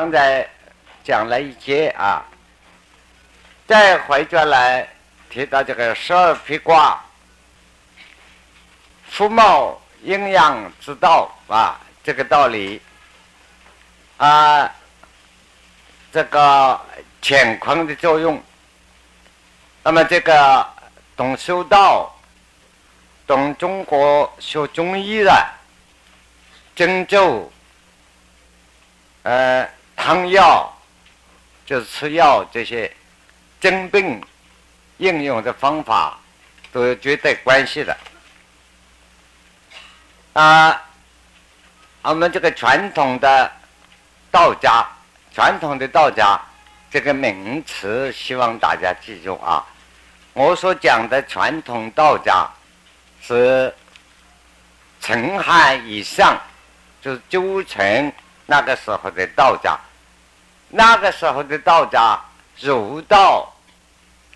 刚才讲了一节啊，再回转来提到这个十二辟卦，福茂阴阳之道啊，这个道理啊，这个乾坤的作用。那么这个懂修道、懂中国学中医的针灸，呃，汤药就是吃药这些针病应用的方法都有绝对关系的。啊，我们这个传统的道家，传统的道家这个名词，希望大家记住啊。我所讲的传统道家是陈汉以上，就是周陈那个时候的道家。那个时候的道家，儒道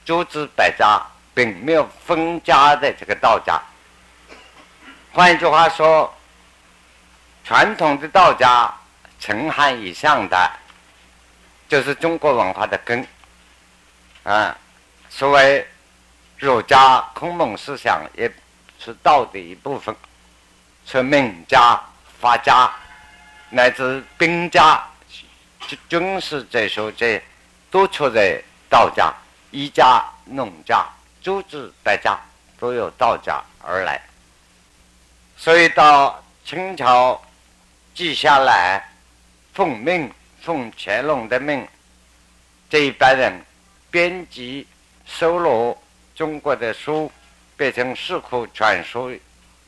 诸子百家，并没有分家的这个道家。换一句话说，传统的道家陈汉以上的，就是中国文化的根啊，所谓。儒家孔孟思想也是道的一部分，是名家、法家乃至兵家、军事这些这都出在道家，医家、农家、诸子百家都有道家而来。所以到清朝记下来，奉命奉乾隆的命，这一班人编辑收录。中国的书变成四库全书，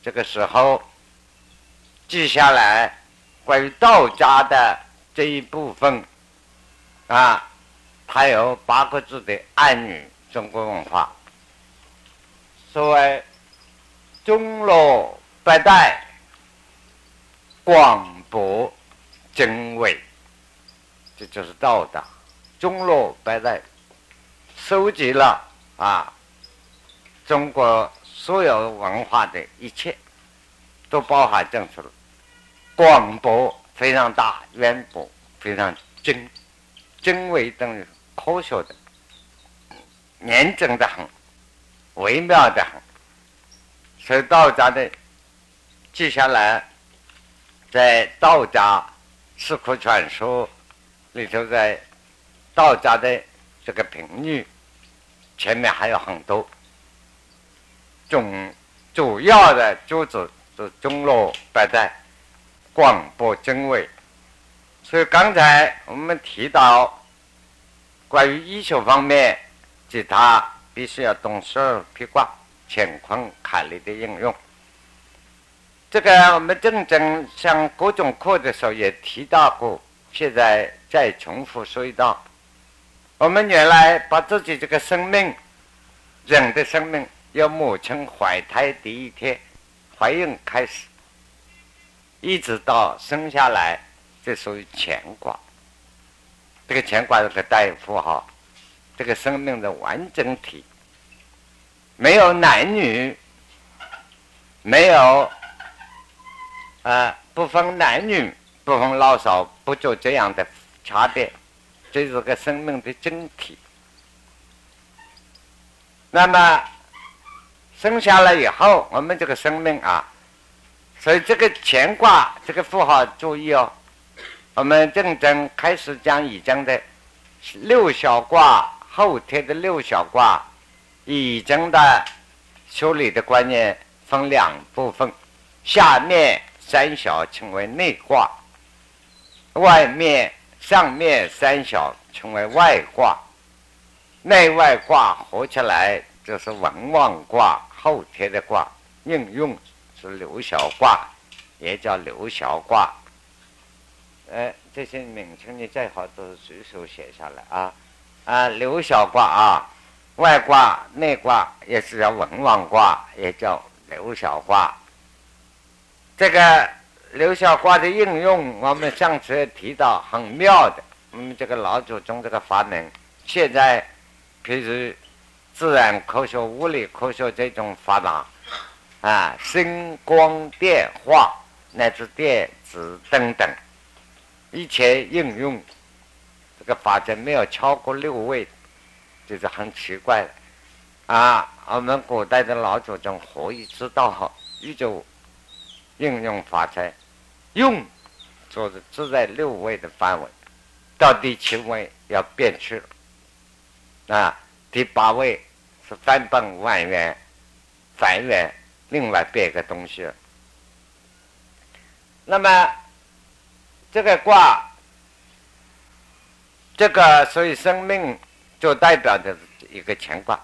这个时候记下来关于道家的这一部分啊，它有八个字的暗语，中国文化，所谓中罗八代广博真伪，这就是道的中罗八代收集了啊。中国所有文化的一切，都包含进去了。广博非常大，渊博非常精，精微等于科学的，严整的很，微妙的很。所以道家的接下来，在道家四库全书里头，在道家的这个评语前面还有很多。总主要的主旨是中罗百代，广博真伪。所以刚才我们提到关于医学方面，其他必须要懂十二辟卦、乾坤坎离的应用。这个我们正正上各种课的时候也提到过，现在再重复说一道：我们原来把自己这个生命，人的生命。由母亲怀胎第一天怀孕开始，一直到生下来，这属于乾卦。这个乾卦是个大夫哈，这个生命的完整体，没有男女，没有啊，不分男女，不分老少，不做这样的差别，这是个生命的整体。那么。生下来以后，我们这个生命啊，所以这个乾卦这个符号注意哦。我们正正开始讲已经的六小卦后天的六小卦，已经的修理的观念分两部分，下面三小称为内卦，外面上面三小称为外卦，内外卦合起来就是文王卦。后天的卦应用是刘小卦，也叫刘小卦。哎，这些名称你最好都是随手写下来啊啊！刘小卦啊，外卦内卦也是叫文王卦，也叫刘小卦。这个刘小卦的应用，我们上次提到很妙的。我们这个老祖宗这个发明，现在平时。自然科学、物理科学这种发达，啊，声光电化乃至电子等等，一切应用这个法界没有超过六位，就是很奇怪的啊。我们古代的老祖宗何以知道宇宙应用法则用，就是只在六位的范围，到第七位要变去了啊。第八位是翻本万元凡元，另外变个东西。那么这个卦，这个所以生命就代表的一个乾卦。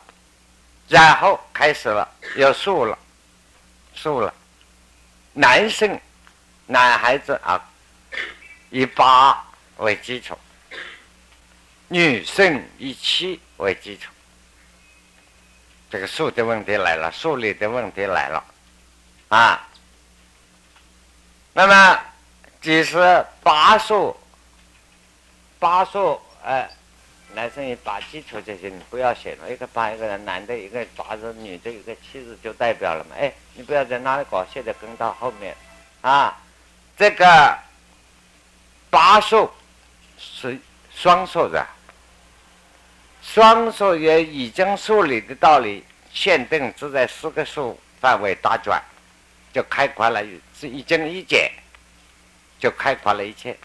然后开始了，要数了，数了。男性，男孩子啊，以八为基础；女性以七为基础。这个数的问题来了，数理的问题来了，啊。那么，其实八数，八数，哎。男生也把基础这些你不要写了，一个八一个人，男的一个八字，女的一个七字就代表了嘛。哎，你不要在那里搞，现在跟到后面，啊，这个八数是双数的，双数也已经数理的道理限定只在四个数范围打转，就开宽了，是一增一减，就开发了一切，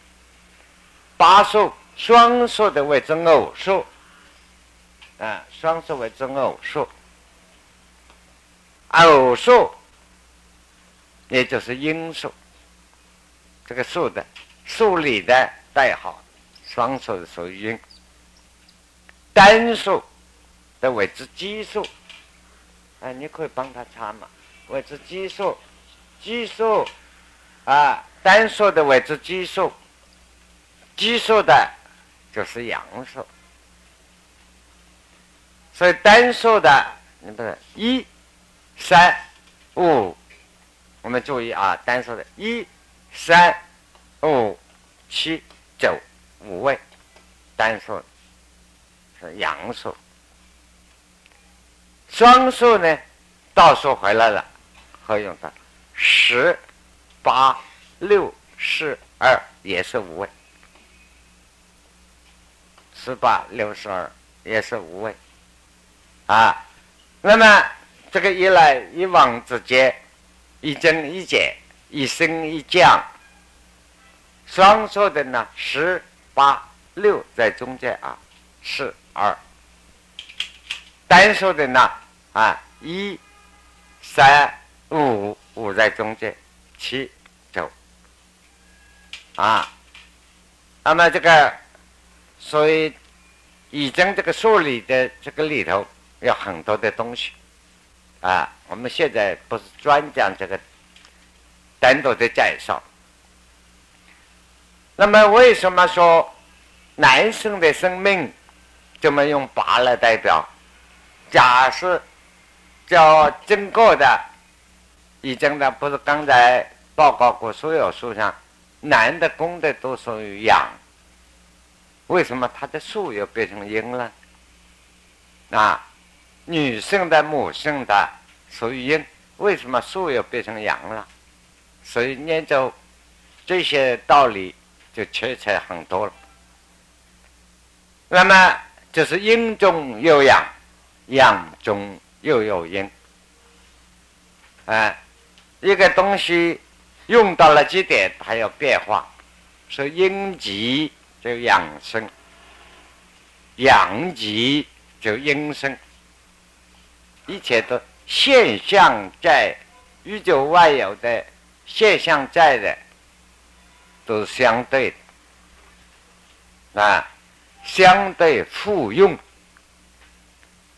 八数。双数的为之偶数，啊，双数为之偶数，偶数也就是因数，这个数的数理的代号，双数的属于因，单数的为之奇数，啊，你可以帮他查嘛，为之奇数，奇数，啊，单数的为之奇数，奇数的。就是阳数，所以单数的，你不是一、三、五，我们注意啊，单数的一、三、五、七、九五位，单数是阳数，双数呢，倒数回来了，可以用的十、八、六、四、二，也是五位。十八六十二也是无位，啊，那么这个一来一往之间，一增一减，一升一降，双数的呢，十八六在中间啊，四二，单数的呢，啊，一三五五在中间，七，啊，那么这个。所以，已经这个数理的这个里头有很多的东西，啊，我们现在不是专讲这个单独的介绍。那么，为什么说男生的生命这么用八来代表？假设叫经过的，已经的不是刚才报告过所有书上，男的公的都属于阳。为什么它的数又变成阴了？啊，女性的母性的属于阴，为什么数又变成阳了？所以念着这些道理就确切很多了。那么就是阴中有阳，阳中又有阴。哎，一个东西用到了极点，它要变化，所以阴极。就养生，阳极就阴生，一切都现象在宇宙外有的现象在的，都是相对的。啊，相对互用，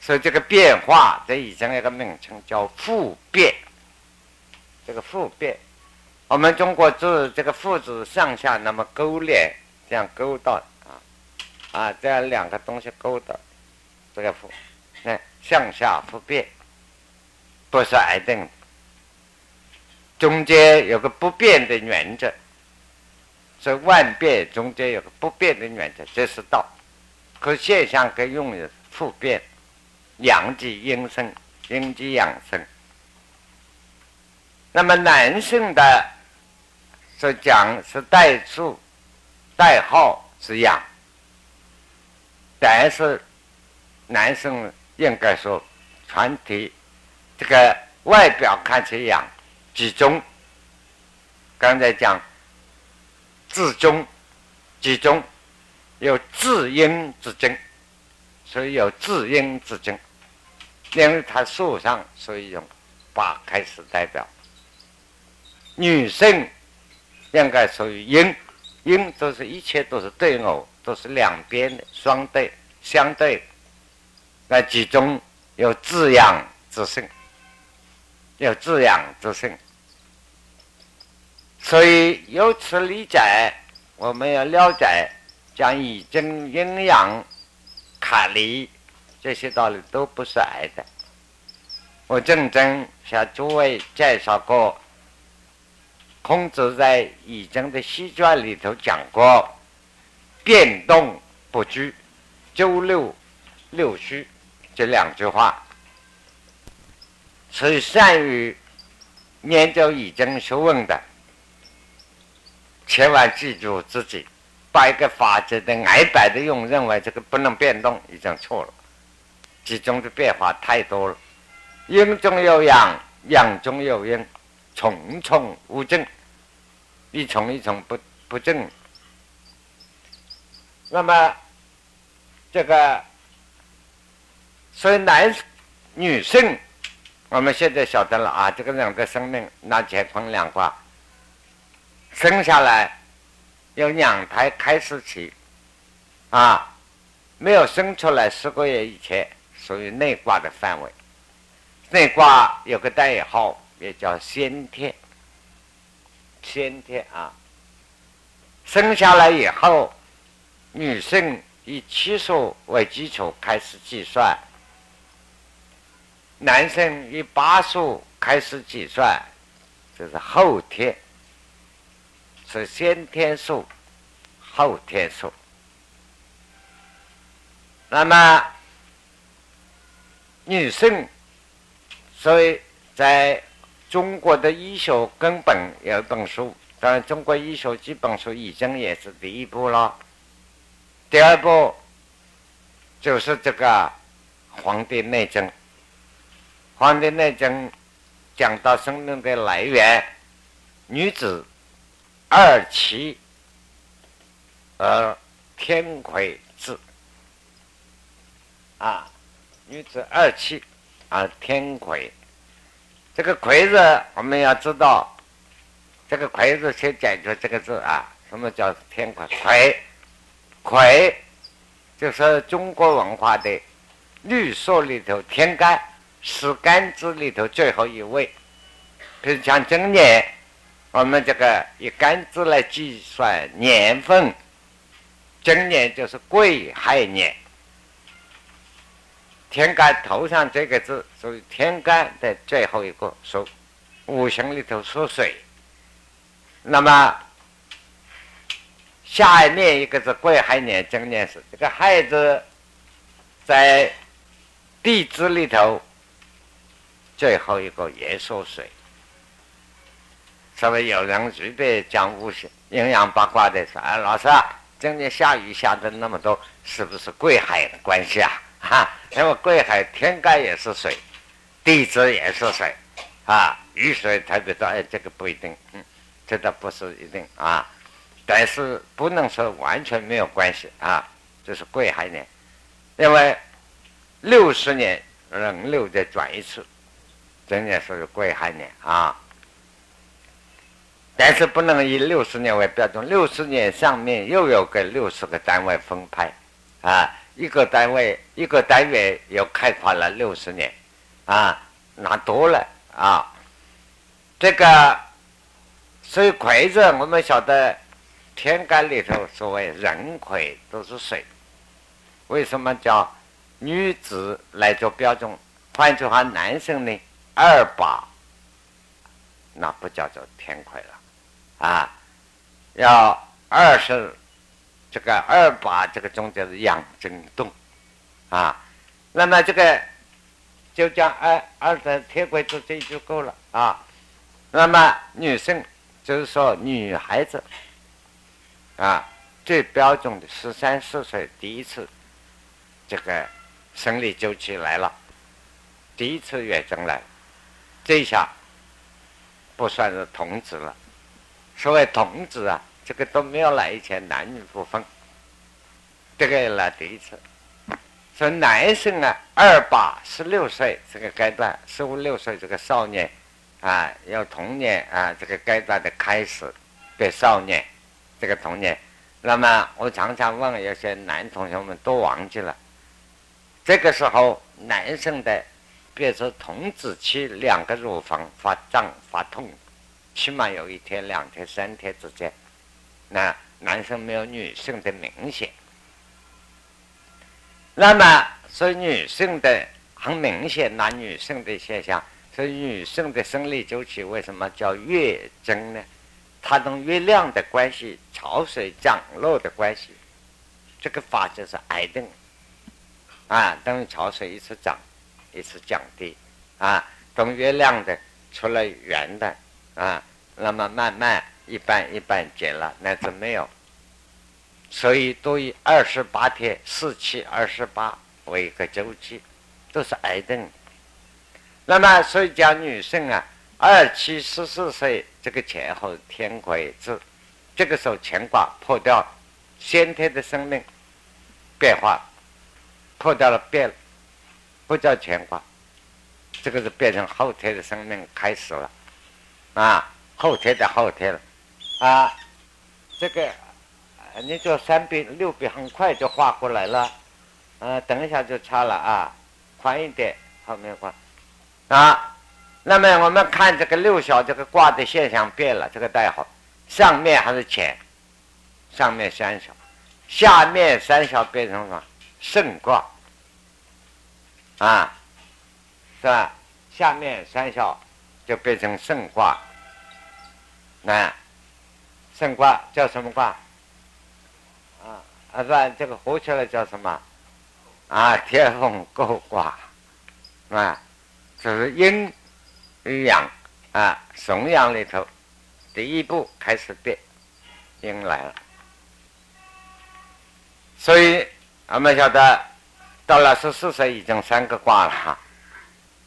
所以这个变化这已经有个名称叫复变，这个复变，我们中国字这个“复”字上下那么勾连。这样勾到啊啊，这样两个东西勾到，这个父，那向下复变，不是挨定，中间有个不变的原则，所以万变中间有个不变的原则，这是道。可现象可以用的复变，阳极阴生，阴极阳生。那么男性的是讲是代数。代号是养，但是男生应该说全体这个外表看起来养，集中。刚才讲自中集中有自阴之精，所以有自阴之精，因为它树上所以用八开始代表。女性应该属于阴，阴都是一切都是对偶，都是两边的双对相对。那其中有滋养之性，有滋养之性。所以由此理解，我们要了解讲已经阴阳、卡离这些道理都不是癌的。我正正向诸位介绍过，孔子在《易经》的西传里头讲过：“变动不居，周六六虚”这两句话。所以善于研究易经学问的。千万记住自己，把一个法则的矮摆的用，认为这个不能变动，已经错了。其中的变化太多了，阴中有阳，阳中有阴，重重无正，一重一重不不正。那么这个，所以男女性，我们现在晓得了啊，这个两个生命，那乾坤两卦。生下来有两胎开始起，啊，没有生出来十个月以前属于内卦的范围。内卦有个代号，也叫先天。先天啊，生下来以后，女性以七数为基础开始计算，男生以八数开始计算，这是后天。是先天数，后天数。那么女性，所以在中国的医学根本有一本书，当然中国医学基本书已经也是第一步了。第二步就是这个《黄帝内经》，《黄帝内经》讲到生命的来源，女子。二七而天癸至啊，女子二七而天癸，这个魁字我们要知道，这个魁字先解决这个字啊，什么叫天癸？癸，癸就是中国文化的律说里头天干十干支里头最后一位，比如像今年。我们这个以干支来计算年份，今年就是癸亥年。天干头上这个字属于天干的最后一个属五行里头属水。那么下面一个字癸亥年，今年是这个亥字，在地支里头最后一个也属水。稍微有人随便讲五行阴阳八卦的说：“哎，老师啊，今年下雨下的那么多，是不是贵海的关系啊？哈，因为贵海天干也是水，地支也是水，啊，雨水特别多。哎，这个不一定，嗯，这倒不是一定啊。但是不能说完全没有关系啊。这是贵海年，因为六十年轮流再转一次，今年是贵海年啊。”但是不能以六十年为标准，六十年上面又有个六十个单位分派，啊，一个单位一个单元又开发了六十年，啊，那多了啊。这个所以癸字，我们晓得天干里头所谓壬癸都是水，为什么叫女子来做标准？换句话，男生呢二八，那不叫做天魁了。啊，要二十这个二八这个中间是阳正动，啊，那么这个就讲二二的铁轨之这就够了啊。那么女生就是说女孩子啊，最标准的十三四岁第一次这个生理周期来了，第一次月经来，这下不算是童子了。所谓童子啊，这个都没有来以前男女不分，这个来第一次。说男生啊，二八十六岁这个阶段，十五六岁这个少年，啊，要童年啊，这个阶段的开始，对少年，这个童年。那么我常常问有些男同学们都忘记了，这个时候男生的，比如说童子期，两个乳房发胀发痛，起码有一天、两天、三天之间，那男生没有女性的明显。那么，所以女性的很明显，男女性的现象，所以女性的生理周期为什么叫月经呢？它跟月亮的关系、潮水涨落的关系，这个法就是挨定啊，等于潮水一次涨，一次降低啊，等月亮的出了圆的啊，那么慢慢一半一半减了，乃至没有。所以都以二十八天四七二十八为一个周期，都是癌症。那么所以讲女性啊，二七十四岁这个前后天癸至，这个时候乾卦破掉，先天的生命变化破掉了变，不叫乾卦，这个是变成后天的生命开始了，啊，后天的后天了，啊，这个。你做三笔六笔很快就画过来了，呃，等一下就差了啊，宽一点，后面宽啊。那么我们看这个六小这个卦的现象变了，这个代号上面还是乾，上面三小，下面三小变成什么？肾卦啊，是吧？下面三小就变成肾卦，那肾卦叫什么卦？啊，是这个合起来叫什么？啊，天风姤卦，啊，这是阴与阳啊，怂阳里头，第一步开始变，阴来了。所以我们晓得，到了十四岁已经三个卦了，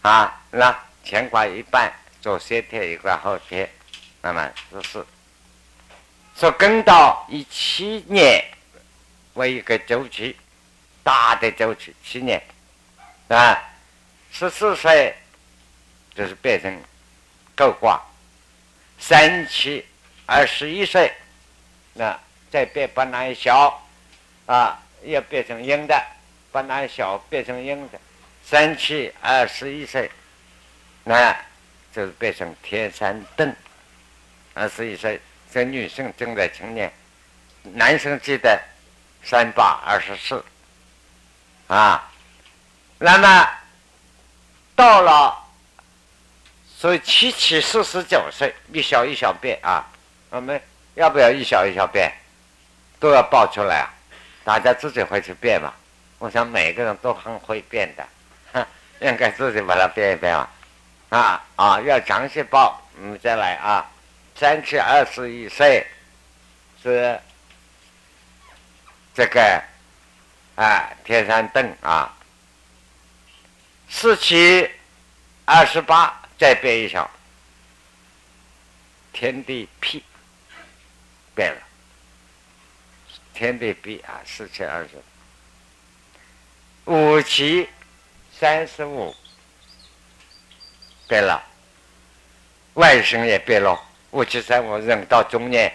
啊，那乾卦一半左先天一个后天，那么十四，说跟到一七年。为一个周期，大的周期七年，啊，十四岁就是变成够卦，三七二十一岁，那再变本来小，啊，要变成阴的，本来小变成阴的，三七二十一岁，那就是变成天山凳，二十一岁，这女性正在成年，男生记得。三八二十四，啊，那么到了，所以七七四十九岁，一小一小变啊，我们要不要一小一小变，都要报出来啊？大家自己会去变嘛？我想每个人都很会变的，应该自己把它变一变啊，啊啊，要详细报，我们再来啊，三七二十一岁是。这个啊，天山凳啊，四七二十八，再变一下，天地辟变了，天地辟啊，四七二十，五七三十五变了，外甥也变了，五七三五人到中年，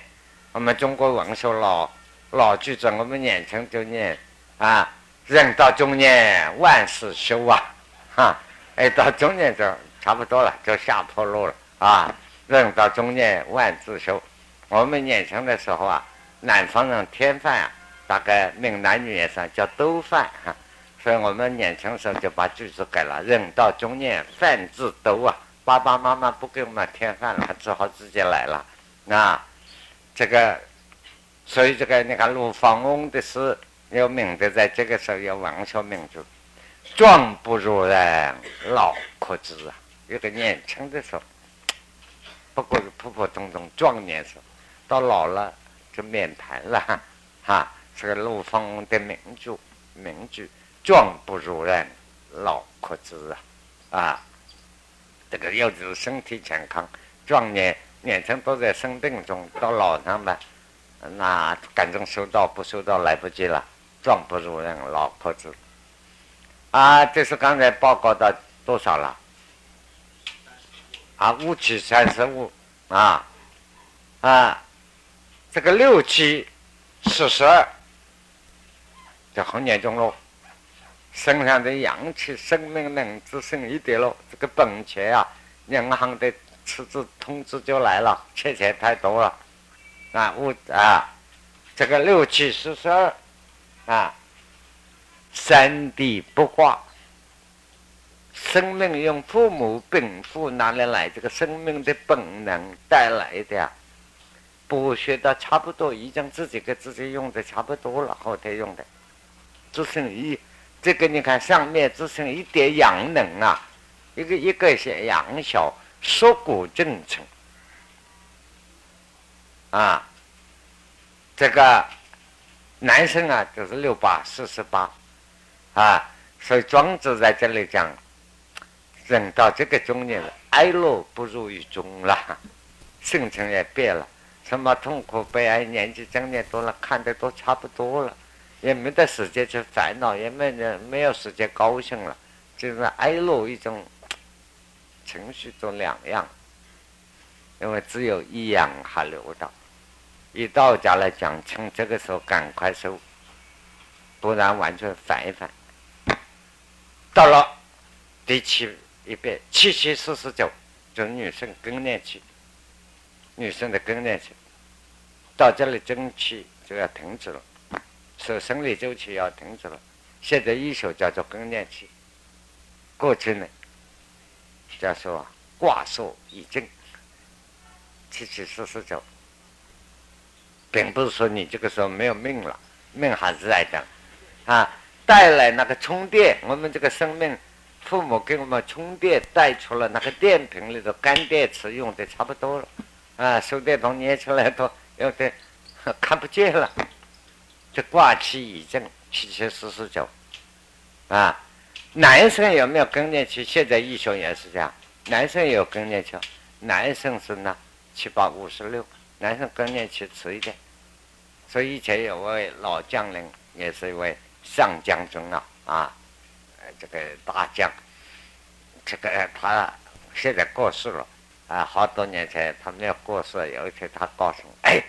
我们中国文说老。老句子，我们年轻就念啊，人到中年万事休啊，哈，哎，到中年就差不多了，就下坡路了啊。人到中年万事休，我们年轻的时候啊，南方人添饭啊，大概闽南语言上叫兜饭哈，所以我们年轻时候就把句子改了，人到中年饭自兜啊，爸爸妈妈不给我们添饭了，只好自己来了啊，这个。所以这个你看陆放翁的诗有名的，在这个时候有王小明就壮不如人，老可知啊。有个年轻的时候，不过是普普通通壮年时候，到老了就免谈了哈。这个陆放翁的名句，名句壮不如人，老可知啊！啊，这个要是身体健康，壮年年轻都在生病中，到老上面，那赶正收到不收到来不及了。壮不如人，老婆子。啊，这是刚才报告的多少了？啊，五七三十五啊啊，这个六七四十二，这很严重喽。身上的阳气、生命能只剩一点了，这个本钱啊，银行的辞职通知就来了，欠钱太多了啊！五啊，这个六七四十二啊，三地不化。生命用父母禀赋哪里来？这个生命的本能带来的，剥削的差不多，已经自己给自己用的差不多了，后天用的只剩一。这个你看上面只剩一点阳能啊，一个一个是阳小，缩骨正成啊。这个男生啊，就是六八四十八啊，所以庄子在这里讲。人到这个中年了，哀乐不如于中了，心情也变了，什么痛苦悲哀，年纪增年多了，看的都差不多了，也没得时间去烦恼，也没人没有时间高兴了，就是哀乐一种情绪都两样，因为只有一样还留到，以道家来讲，从这个时候赶快收，不然完全反一反，到了第七。一遍七七四十九，就女生更年期，女生的更年期到这里经期就要停止了，所生理周期要停止了。现在医学叫做更年期，过去呢叫做挂数已尽七七四十九，并不是说你这个时候没有命了，命还是在的啊，带来那个充电，我们这个生命。父母给我们充电带出了那个电瓶里的干电池用的差不多了，啊，手电筒捏出来都有点看不见了。这挂期已经七七四十九，啊，男生有没有更年期？现在医学也是这样，男生有更年期，男生是呢七八五十六，男生更年期迟一点。所以以前有位老将领，也是一位上将军啊，啊。这个大将，这个他现在过世了啊！好多年前他没有过世，有一天他告诉我：“哎，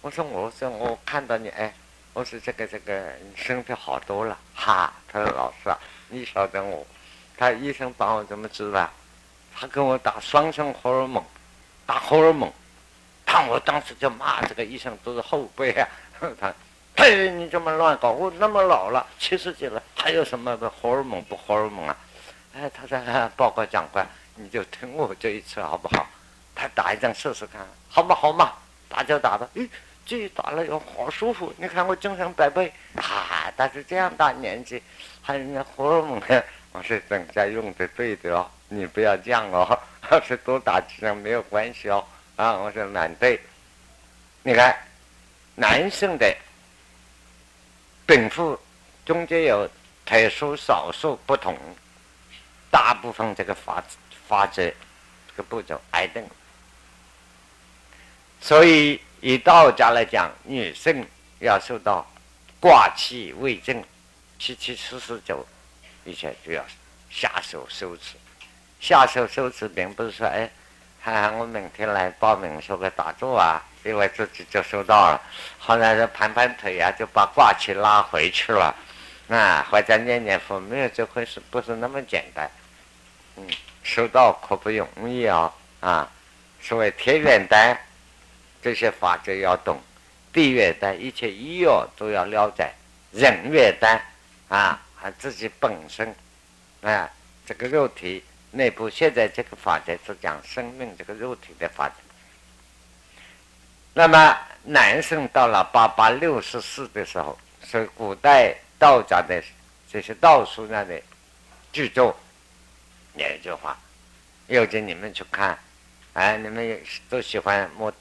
我说我说我看到你哎，我说这个这个你身体好多了哈。”他说：“老师啊，你晓得我，他医生帮我怎么治的？他给我打双生荷尔蒙，打荷尔蒙。他我当时就骂这个医生都是后辈啊！他。”嘿，你这么乱搞？我那么老了，七十几了，还有什么荷尔蒙不荷尔蒙啊？哎，他说报告长官，你就听我这一次好不好？他打一针试试看，好嘛好嘛，打就打吧。诶，这打了哟，好舒服。你看我精神百倍。哈，但是这样大年纪，还有那荷尔蒙呢？我说等下用的对的哦，你不要这样哦。他说多打几针没有关系哦。啊，我说蛮对。你看，男生的。禀赋中间有特殊少数不同，大部分这个法法则这个步骤挨定。所以以道家来讲，女性要受到挂气未正，七七四十九，一切就要下手收持。下手收持并不是说哎，看看我明天来报名说个打坐啊。因为自己就收到了，后来就盘盘腿呀，就把挂气拉回去了，啊，或者念念佛，没有这回事，不是那么简单。嗯，收到可不容易啊，啊，所谓天元丹，这些法则要懂；地元丹，一切医药都要了解；人元丹，啊，还自己本身，啊，这个肉体内部，现在这个法则是讲生命这个肉体的法则。那么，男生到了八八六十四的时候，是古代道家的这些道书上的剧作，有一句话，有请你们去看，哎，你们都喜欢摸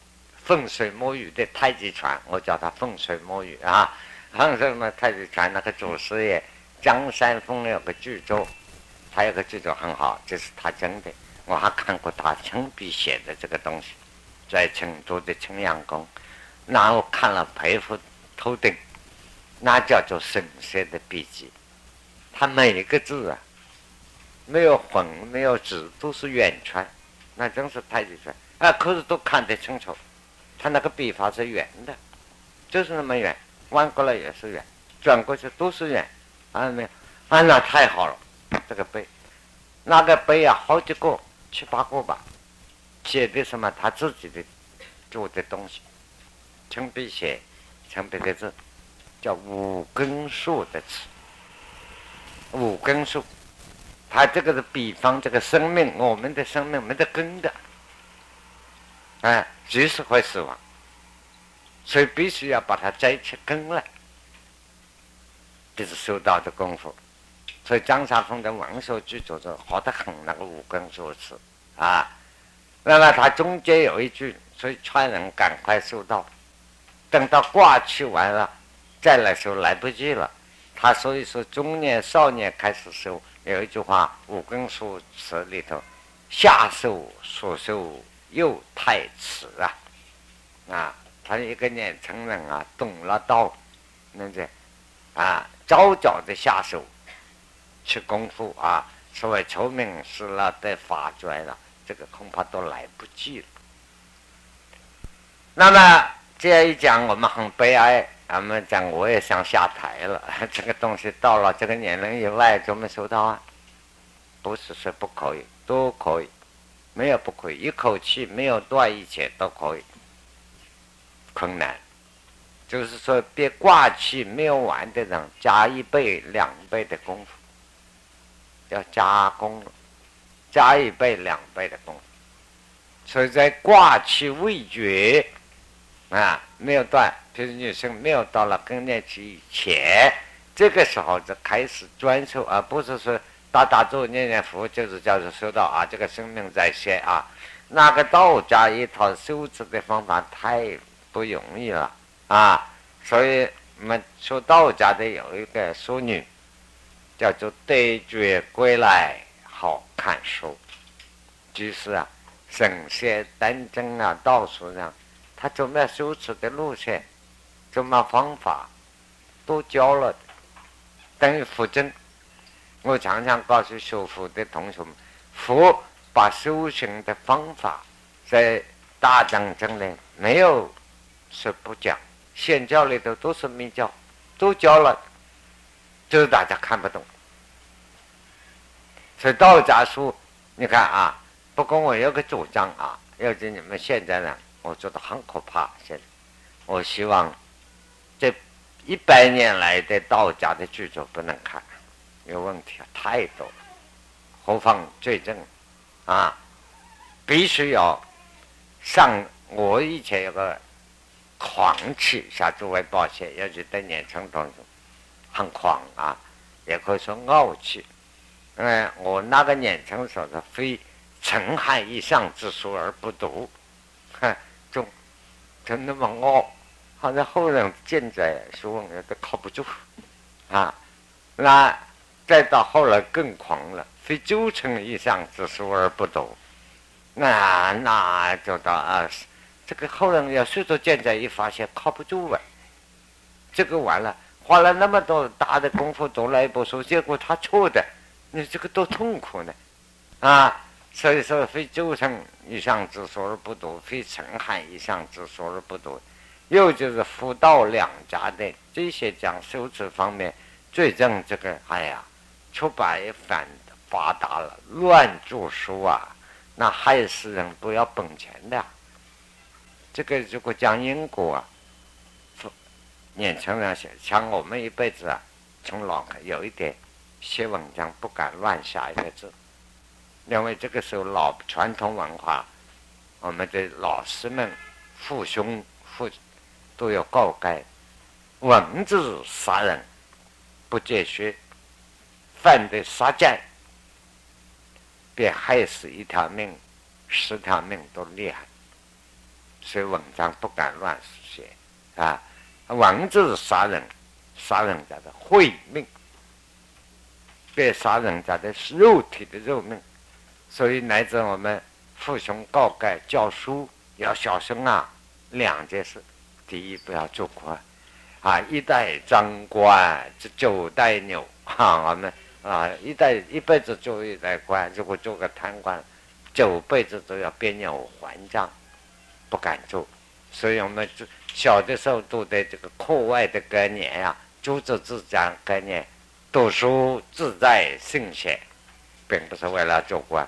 风水摸鱼的太极拳，我叫他风水摸鱼啊，风水摸太极拳那个祖师爷张三丰有个剧作，他有个剧作很好，这是他真的。我还看过他亲笔写的这个东西，在成都的青阳宫，然后看了佩服透顶，那叫做神仙的笔记。他每一个字啊，没有横，没有直，都是圆圈，那真是太极拳啊！可是都看得清楚，他那个笔法是圆的，就是那么圆，弯过来也是圆，转过去都是圆，啊没有？啊，那太好了，这个碑，那个碑啊，好几个。七八个吧，写的什么他自己的做的东西，亲笔写，亲笔的字，叫五根树的词。五根树，他这个是比方这个生命，我们的生命没得根的，哎，随时会死亡，所以必须要把它摘起根来，这是修道的功夫。所以张三丰的文学剧作者好得很，那个五根说辞啊，那么他中间有一句，所以劝人赶快修道，等到挂去完了再来修来不及了。他所以说中年少年开始修，有一句话五根说词里头，下手所修又太迟啊，啊，他一个年轻人啊，懂了道，那这啊，早早的下手。去功夫啊！所谓求名失了得法拽了，这个恐怕都来不及了。那么这样一讲，我们很悲哀。他们讲，我也想下台了。这个东西到了这个年龄以外，怎么收到啊？不是说不可以，都可以，没有不可以。一口气没有断一切都可以。困难就是说，别挂气没有完的人，加一倍、两倍的功夫。要加工，加一倍、两倍的功夫，所以在挂气未绝啊，没有断，就是女生没有到了更年期以前，这个时候就开始专注，而不是说打打坐、念念佛，就是叫做修道啊。这个生命在线啊，那个道家一套修持的方法太不容易了啊，所以我们说道家的有一个淑女。叫做对觉归来好看书，就是啊，神仙丹真啊，道术上，他怎么修持的路线，怎么方法，都教了，等于佛经。我常常告诉修佛的同学们，佛把修行的方法在大藏经里没有是不讲，显教里头都是没教，都教了。就是大家看不懂，所以道家书，你看啊，不过我有个主张啊，要是你们现在呢，我觉得很可怕。现在，我希望这一百年来的道家的著作不能看，有问题太多了，何况罪证啊，必须要上。我以前有个狂气，向诸位抱歉，尤其对年轻同学。很狂啊，也可以说傲气。嗯，我那个年轻时候是非陈汉以上之书而不读，哼，就就那么傲，好像后人见在书也都靠不住啊。那再到后来更狂了，非九成以上之书而不读，那那就到啊，这个后人要随着见在一发现靠不住啊，这个完了。花了那么多大的功夫读了一部书，结果他错的，你这个多痛苦呢，啊！所以说，非九成以上之书而不读，非陈汉以上之书而不读。又就是佛道两家的这些讲修持方面，最正这个，哎呀，出版也反发达了，乱著书啊，那害死人不要本钱的。这个如果讲因果啊。年轻人像像我们一辈子啊，从老有一点写文章不敢乱下一个字，因为这个时候老传统文化，我们的老师们父兄父都有告诫：文字杀人不见血，犯的杀戒，便害死一条命，十条命都厉害，所以文章不敢乱写啊。文字杀人，杀人家的毁命，别杀人家的肉体的肉命。所以乃至我们父兄告诫教书要小心啊，两件事：第一，不要做官啊，一代张冠，这九代牛啊，我们啊，一代一辈子做一代官，如果做个贪官，九辈子都要变牛还账，不敢做。所以我们就小的时候读的这个课外的概念呀，组织自家概念，读书自在圣贤，并不是为了做官。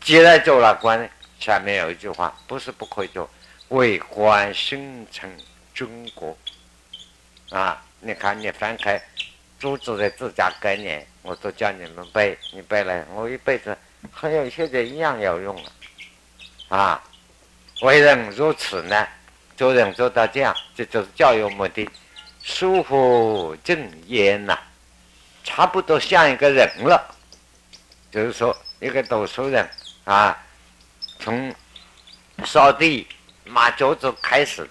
既然做了官，下面有一句话，不是不可以做，为官心成中国。啊，你看你翻开组织的自家概念，我都叫你们背，你背了，我一辈子很有现在一样有用了。啊，为人如此呢，做人做到这样，这就是教育目的，舒服正焉呐，差不多像一个人了，就是说一个读书人。啊，从扫地、抹桌子开始，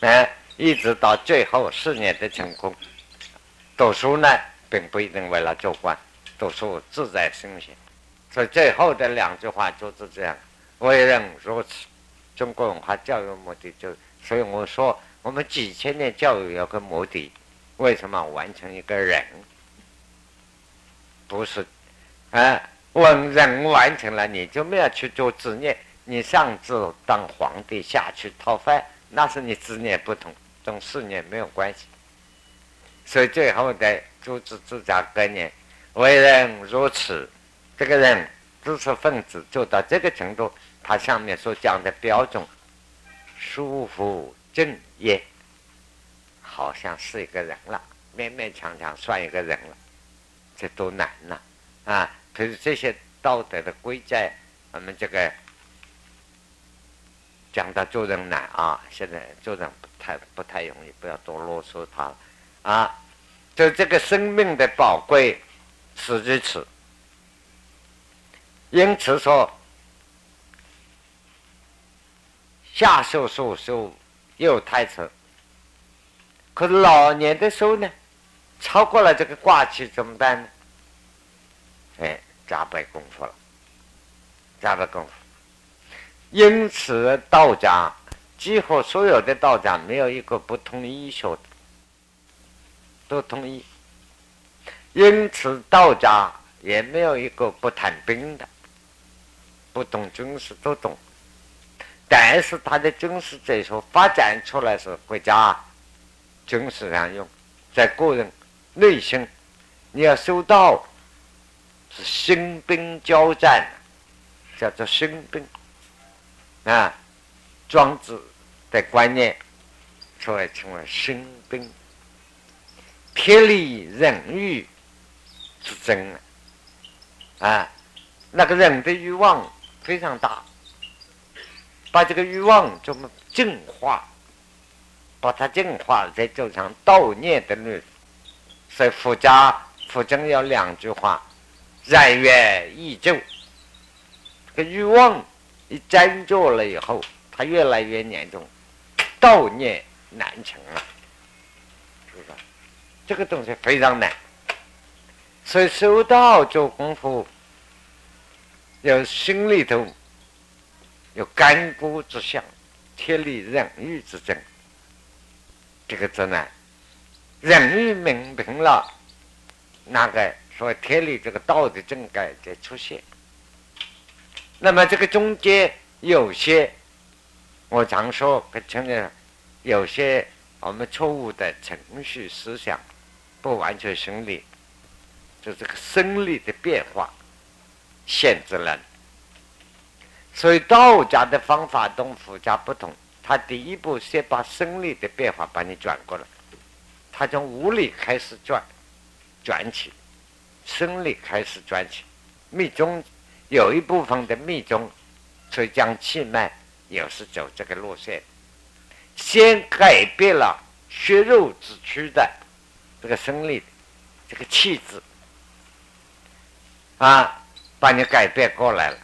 哎，一直到最后四年的成功。读书呢，并不一定为了做官，读书自在心性。所以最后的两句话就是这样：为人如此。中国文化教育目的就，所以我说，我们几千年教育有个目的，为什么完成一个人？不是，啊。文人完成了，你就没有去做职业。你上至当皇帝，下去讨饭，那是你执念不同，跟事业没有关系。所以最后的组织自家概念，为人如此，这个人知识分子做到这个程度，他上面所讲的标准，舒服正业，好像是一个人了，勉勉强强算一个人了，这多难呐！啊！可是这些道德的规则，我们这个讲到做人难啊，现在做人不太不太容易，不要多啰嗦他了啊。就这个生命的宝贵是如此，因此说，下手术手有太迟，可是老年的时候呢，超过了这个挂期怎么办呢？哎，加倍功夫了，加倍功夫。因此，道家几乎所有的道家没有一个不通医学的，都同意。因此，道家也没有一个不谈兵的，不懂军事都懂。但是，他的军事这说发展出来是国家军事上用，在个人内心，你要收到。是新兵交战，叫做新兵啊，庄子的观念，所以称为新兵。天理人欲之争啊，那个人的欲望非常大，把这个欲望怎么净化，把它净化，再走上道念的路。所以佛家佛经有两句话。然越易就，这个欲望一沾着了以后，它越来越严重，道念难成了，是吧？这个东西非常难，所以修道做功夫，有心里头有干戈之相，天理人欲之争，这个真难。人欲明平了，那个？说，天理这个道的正改在出现。那么，这个中间有些，我常说跟，承认有些我们错误的程序思想，不完全生理，就这个生理的变化限制了。所以，道家的方法跟佛家不同，他第一步先把生理的变化把你转过来，他从无理开始转，转起。生理开始转起，密宗有一部分的密宗，以将气脉也是走这个路线，先改变了血肉之躯的这个生理，这个气质，啊，把你改变过来了。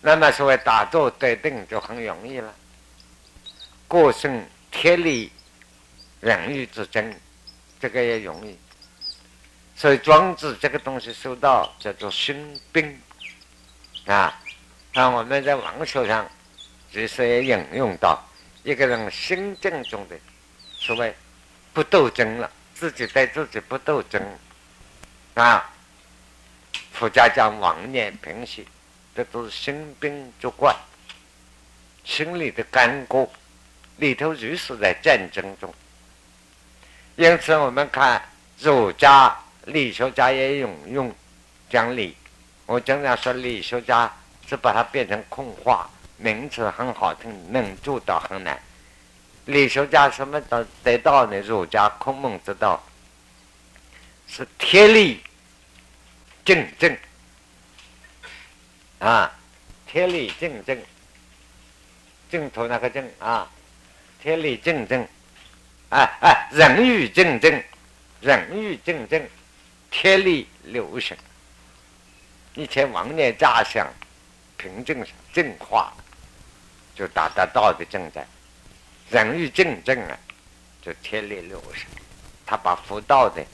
那么所谓打坐得定就很容易了，过胜天理人欲之争，这个也容易。所以庄子这个东西受到叫做心病啊。那我们在王学上其实也引用到一个人心境中的所谓不斗争了，自己对自己不斗争啊。佛家讲妄念平息，这都是心病作怪，心里的干戈里头如是在战争中。因此，我们看儒家理学家也引用讲理，我经常说理学家是把它变成空话，名词很好听，能做到很难。理学家什么得得到呢？儒家孔孟之道是贴理。正正。啊，贴理正正，正头那个正啊，贴理正正，哎哎，人欲正正，人欲正正，贴理流行，一切妄念假想，平正正化，就达到道的正在，人欲正正啊，就天理流行，他把佛道的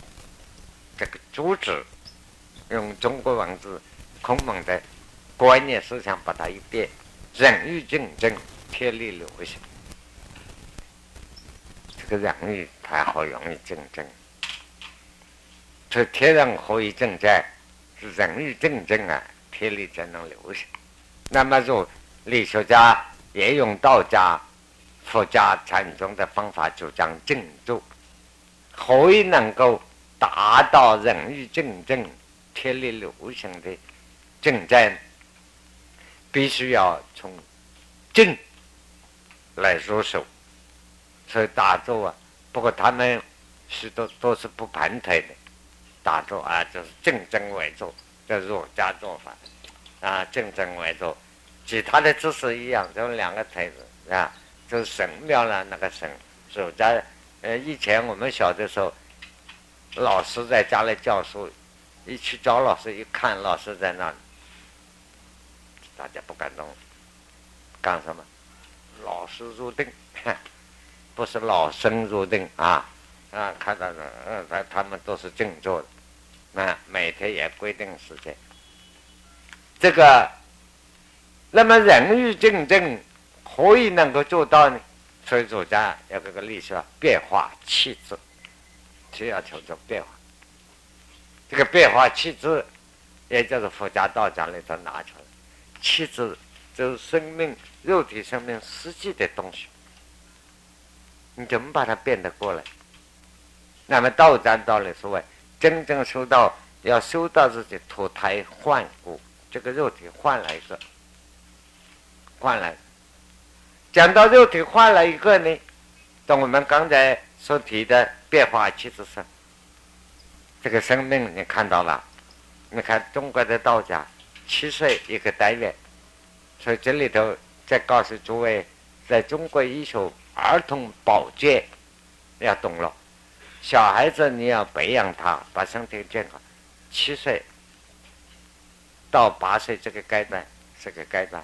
这个主旨。用中国文字孔孟的观念思想把它一变，人欲正正，天理流行。这个人欲太好容易正正，这天人何以竞争？是人欲竞争啊，天理才能流行。那么说，理学家也用道家、佛家禅宗的方法主张静坐，何以能够达到人欲竞争？天理流行的正战，必须要从正来入手，所以打坐啊，不过他们许多都是不盘腿的打坐啊，就是正正为坐，这儒家做法啊，正正为坐，其他的姿势一样，就两个腿子啊，就是神庙了那个神，儒家呃，以前我们小的时候，老师在家里教书。一去找老师，一看老师在那里，大家不敢动。干什么？老师入定，不是老生入定啊！啊，看到了，嗯，他他们都是静坐的，啊，每天也规定时间。这个，那么人欲竞争，何以能够做到呢？所以儒家要这个历史变化气质，就要求这变化。这个变化气质，也就是佛家、道家里头拿出来，气质就是生命、肉体生命实际的东西。你怎么把它变得过来？那么道家道理所谓真正修道，要修到自己脱胎换骨，这个肉体换了一个，换来。讲到肉体换了一个呢，等我们刚才所提的变化其实是。这个生命你看到了？你看中国的道家，七岁一个单元，所以这里头再告诉诸位，在中国医学儿童保健要懂了，小孩子你要培养他，把身体健康，七岁到八岁这个阶段是个阶段，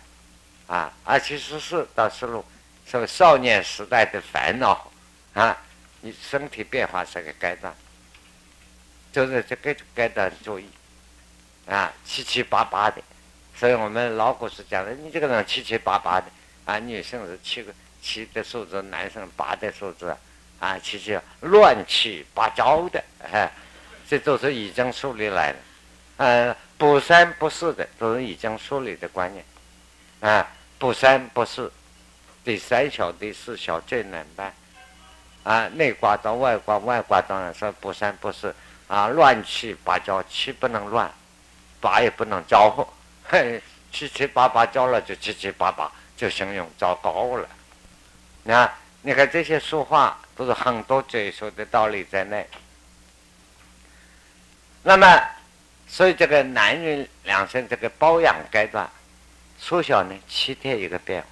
啊，二七十四到十六是少年时代的烦恼啊，你身体变化是个阶段。就是这个阶段注意，啊，七七八八的，所以我们老古是讲的，你这个人七七八八的，啊，女生是七个七的数字，男生八的数字，啊，七七乱七八糟的，哎，这都是已经树立来的，嗯，不三不四的都是已经树立的观念，啊，不三不四，第三小第四小最难办，啊，内卦到外卦，外卦当然说不三不四。啊，乱七八糟，七不能乱，八也不能糟，嘿，七七八八糟了就七七八八，就形容糟糕了。那你看这些说话都是很多哲学的道理在内。那么，所以这个男人两生这个保养阶段，缩小呢七天一个变化，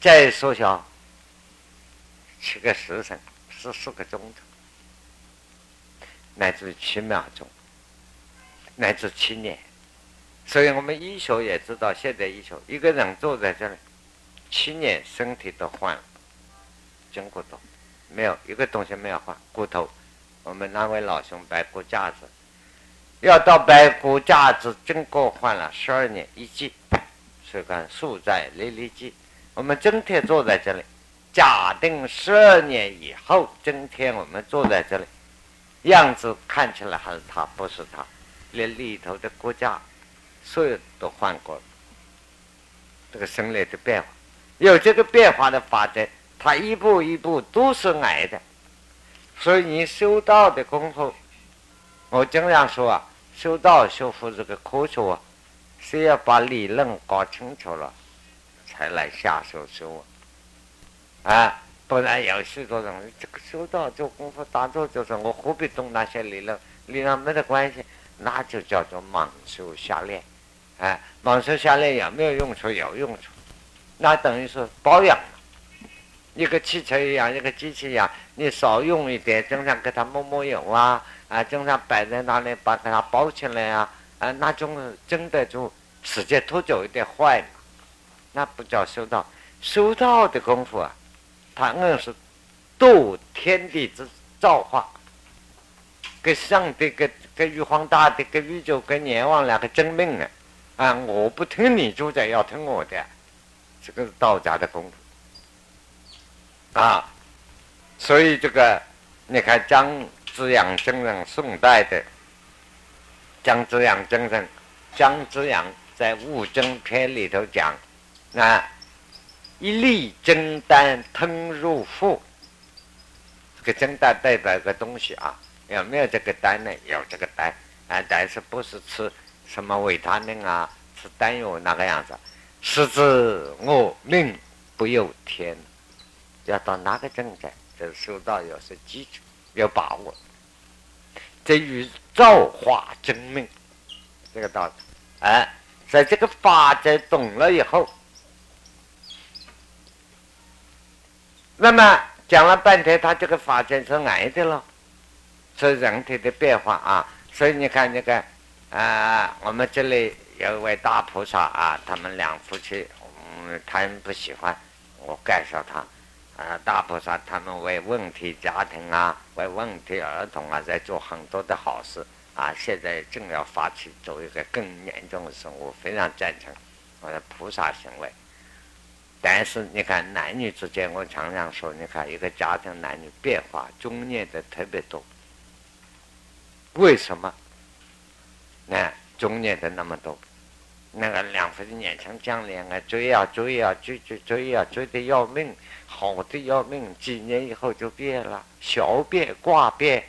再缩小七个时辰，十四个钟头。乃至七秒钟，乃至七年，所以我们医学也知道，现在医学一个人坐在这里，七年身体都换了，经过都没有一个东西没有换，骨头我们那位老兄白骨架子，要到白骨架子，经过换了十二年一季，所以看树在历历季。我们今天坐在这里，假定十二年以后，今天我们坐在这里，样子看起来还是他，不是他，连里头的骨架，所有都换过了。这个生理的变化，有这个变化的法则，它一步一步都是矮的。所以你修道的功夫，我经常说啊，修道修复这个科学啊，是要把理论搞清楚了，才来下手修啊，不然有许多人这个修道做功夫，打坐就是我何必懂那些理论？理论没得关系，那就叫做盲修瞎练，哎，盲修瞎练有没有用处？有用处，那等于是保养。一个汽车一样，一个机器一样，你少用一点，经常给它抹抹油啊，啊，经常摆在那里，把它包起来啊，啊，那种真的就时间拖久一点坏嘛，那不叫修道。修道的功夫啊，它硬是度天地之造化，跟上帝、跟跟玉皇大帝、跟宇宙、跟阎王两个争命啊，啊，我不听你主宰，要听我的，这个是道家的功夫。啊，所以这个，你看张子牙真人，宋代的姜子牙真人，姜子牙在《悟真篇》里头讲，啊，一粒真丹吞入腹，这个真丹代表一个东西啊，有没有这个丹呢？有这个丹啊，但是不是吃什么维他命啊，吃丹药那个样子，是指我命不由天。要到哪个境界，这修道有是基础，有把握。这与造化争命，这个道理。哎，在这个法则懂了以后，那么讲了半天，他这个法则是矮的了，是人体的变化啊。所以你看那个啊，我们这里有一位大菩萨啊，他们两夫妻，嗯，他们不喜欢我介绍他。啊，大菩萨他们为问题家庭啊，为问题儿童啊，在做很多的好事啊。现在正要发起做一个更严重的事，我非常赞成我的菩萨行为。但是你看男女之间，我常常说，你看一个家庭男女变化，中年的特别多。为什么？那中年的那么多，那个两夫妻年轻将恋爱，追啊追啊追追追啊追的要命。好的要命，几年以后就变了，小变卦变，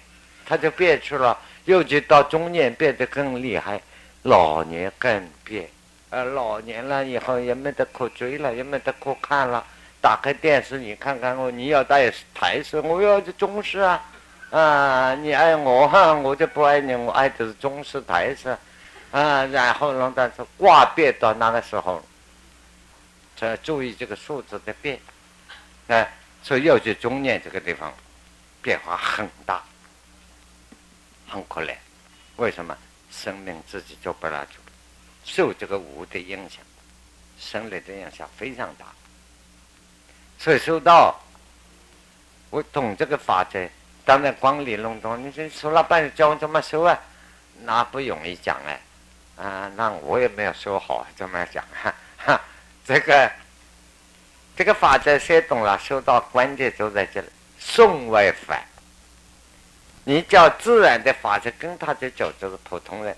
他就变去了。尤其到中年变得更厉害，老年更变。呃，老年了以后也没得可追了，也没得可看了。打开电视，你看看我，你要带台式，我要是中式啊，啊，你爱我哈，我就不爱你，我爱的是中式台式，啊，然后呢，但是挂变到那个时候，要注意这个数字的变。哎，所以尤其中年这个地方变化很大，很可怜。为什么？生命自己就不拉住，受这个物的影响，生理的影响非常大。所以受到我懂这个法则，当然光理论中，你说说了半天教我怎么修啊，那不容易讲哎，啊，那我也没有说好怎么讲哈，哈，这个。这个法则学懂了，修到关键就在这里。送为反，你叫自然的法则跟他的脚，就是普通人。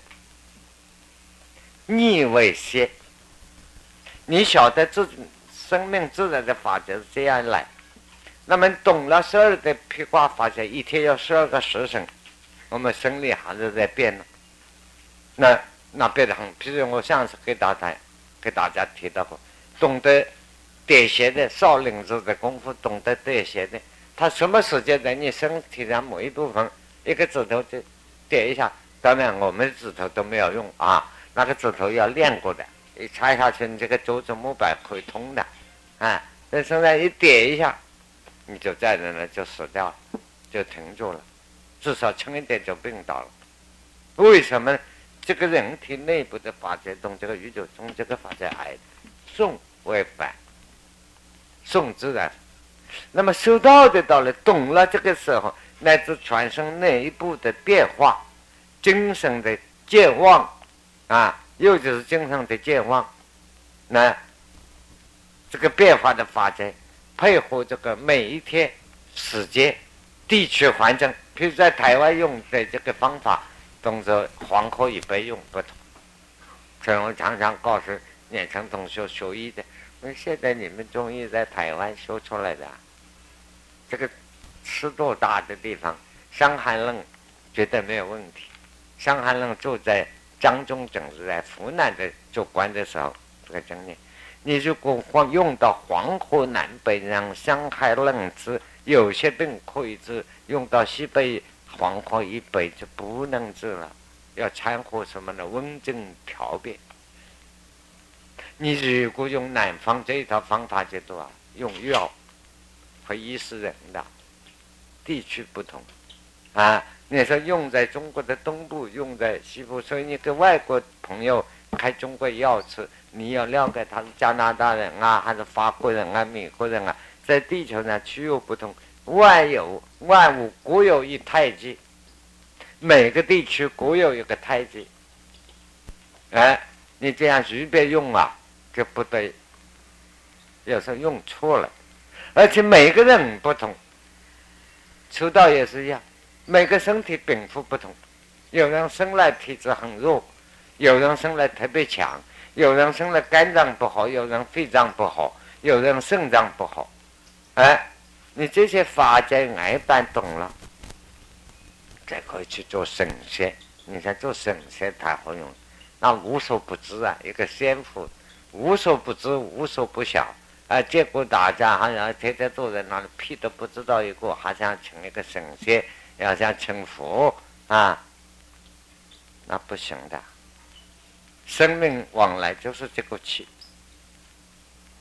逆为邪，你晓得自生命自然的法则是这样来。那么懂了十二的披卦法则，一天有十二个时辰，我们生理还是在变呢。那那变得很，譬如我上次给大家给大家提到过，懂得。点穴的少林寺的功夫，懂得点穴的，他什么时间在你身体上某一部分，一个指头就点一下。当然，我们指头都没有用啊，那个指头要练过的，一插下去，你这个足趾木板可以通的，啊，那现在一点一下，你就站在那，就死掉了，就停住了，至少轻一点就病倒了。为什么？这个人体内部的法则，从这个宇宙从这个法则来，送为反。送自然，那么修道的到了，懂了这个时候，乃至全身内部的变化，精神的健忘啊，又就是精神的健忘，那这个变化的法则，配合这个每一天时间、地区环境，譬如在台湾用的这个方法，跟着黄河以北用不同。所以我常常告诉年轻同学学医的，因为现在你们中医在台湾修出来的，这个湿度大的地方，伤寒论绝对没有问题。伤寒论就在张仲景是在湖南的做官的时候这个经验。你如果光用到黄河南北，让伤寒论治有些病可以治，用到西北黄河以北就不能治了。要掺和什么呢？温症调变。你如果用南方这一套方法解毒啊，用药会医死人的。地区不同啊，你说用在中国的东部，用在西部，所以你跟外国朋友开中国药吃，你要了解他是加拿大人啊，还是法国人啊、美国人啊，在地球上区域不同，万有万物各有一太极。每个地区各有一个太极，哎，你这样随便用啊，就不对。有时候用错了，而且每个人不同，抽道也是一样，每个身体禀赋不同，有人生来体质很弱，有人生来特别强，有人生来肝脏不好，有人肺脏不好，有人肾脏不好，哎，你这些法家挨般懂了。才可以去做神仙，你看做神仙太好用，那无所不知啊，一个仙父无所不知，无所不晓啊。结果大家好像天天坐在那里，屁都不知道一个，还想请一个神仙，要想请佛啊，那不行的。生命往来就是这个气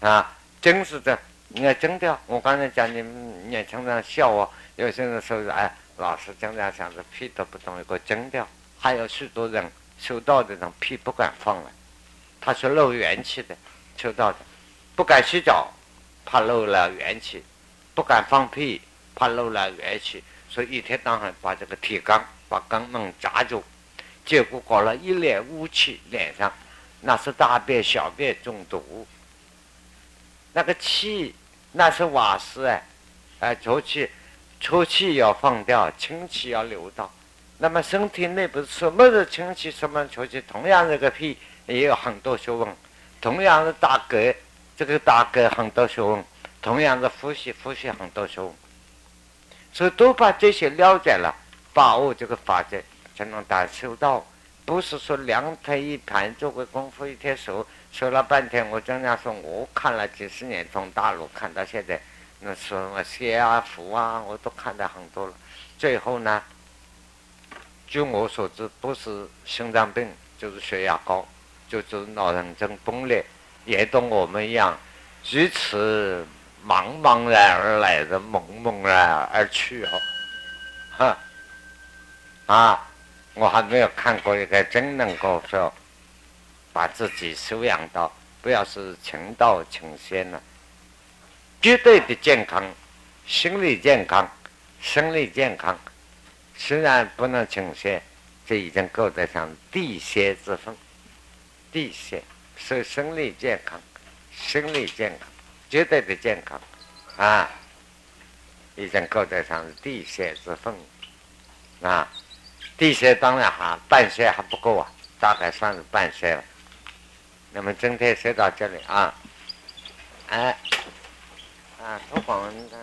啊，真是的，你要真的。我刚才讲你们年轻人笑我，有些人说哎。老师经常想着屁都不懂一个真掉，还有许多人修道的人屁不敢放了，他是漏元气的，修道的不敢洗澡，怕漏了元气，不敢放屁，怕漏了元气，所以一天到晚把这个铁缸把肛门夹住，结果搞了一脸污气，脸上那是大便小便中毒，那个气那是瓦斯哎，哎浊气。臭气要放掉，清气要流到。那么身体内部什么是清气，什么臭气？同样这个屁也有很多学问，同样是打嗝，这个打嗝很多学问，同样是呼吸，呼吸很多学问。所以都把这些了解了，把握这个法则，才能达修道。不是说两腿一盘做个功夫，一天熟熟了半天。我经常说，我看了几十年，从大陆看到现在。那什么血啊、福啊，我都看到很多了。最后呢，据我所知，不是心脏病，就是血压高，就是脑人真崩裂，也同我们一样，如此茫茫然而来的，茫茫然而去哦。哈，啊，我还没有看过一个真能够说把自己修养到，不要是情道情仙了。绝对的健康，心理健康，生理健康，虽然不能呈现，这已经够得上地仙之分。地仙是生理健康，生理健康，绝对的健康，啊，已经够得上地仙之分。啊，地仙当然还半仙还不够啊，大概算是半仙了。那么今天说到这里啊，哎。啊，不管文看。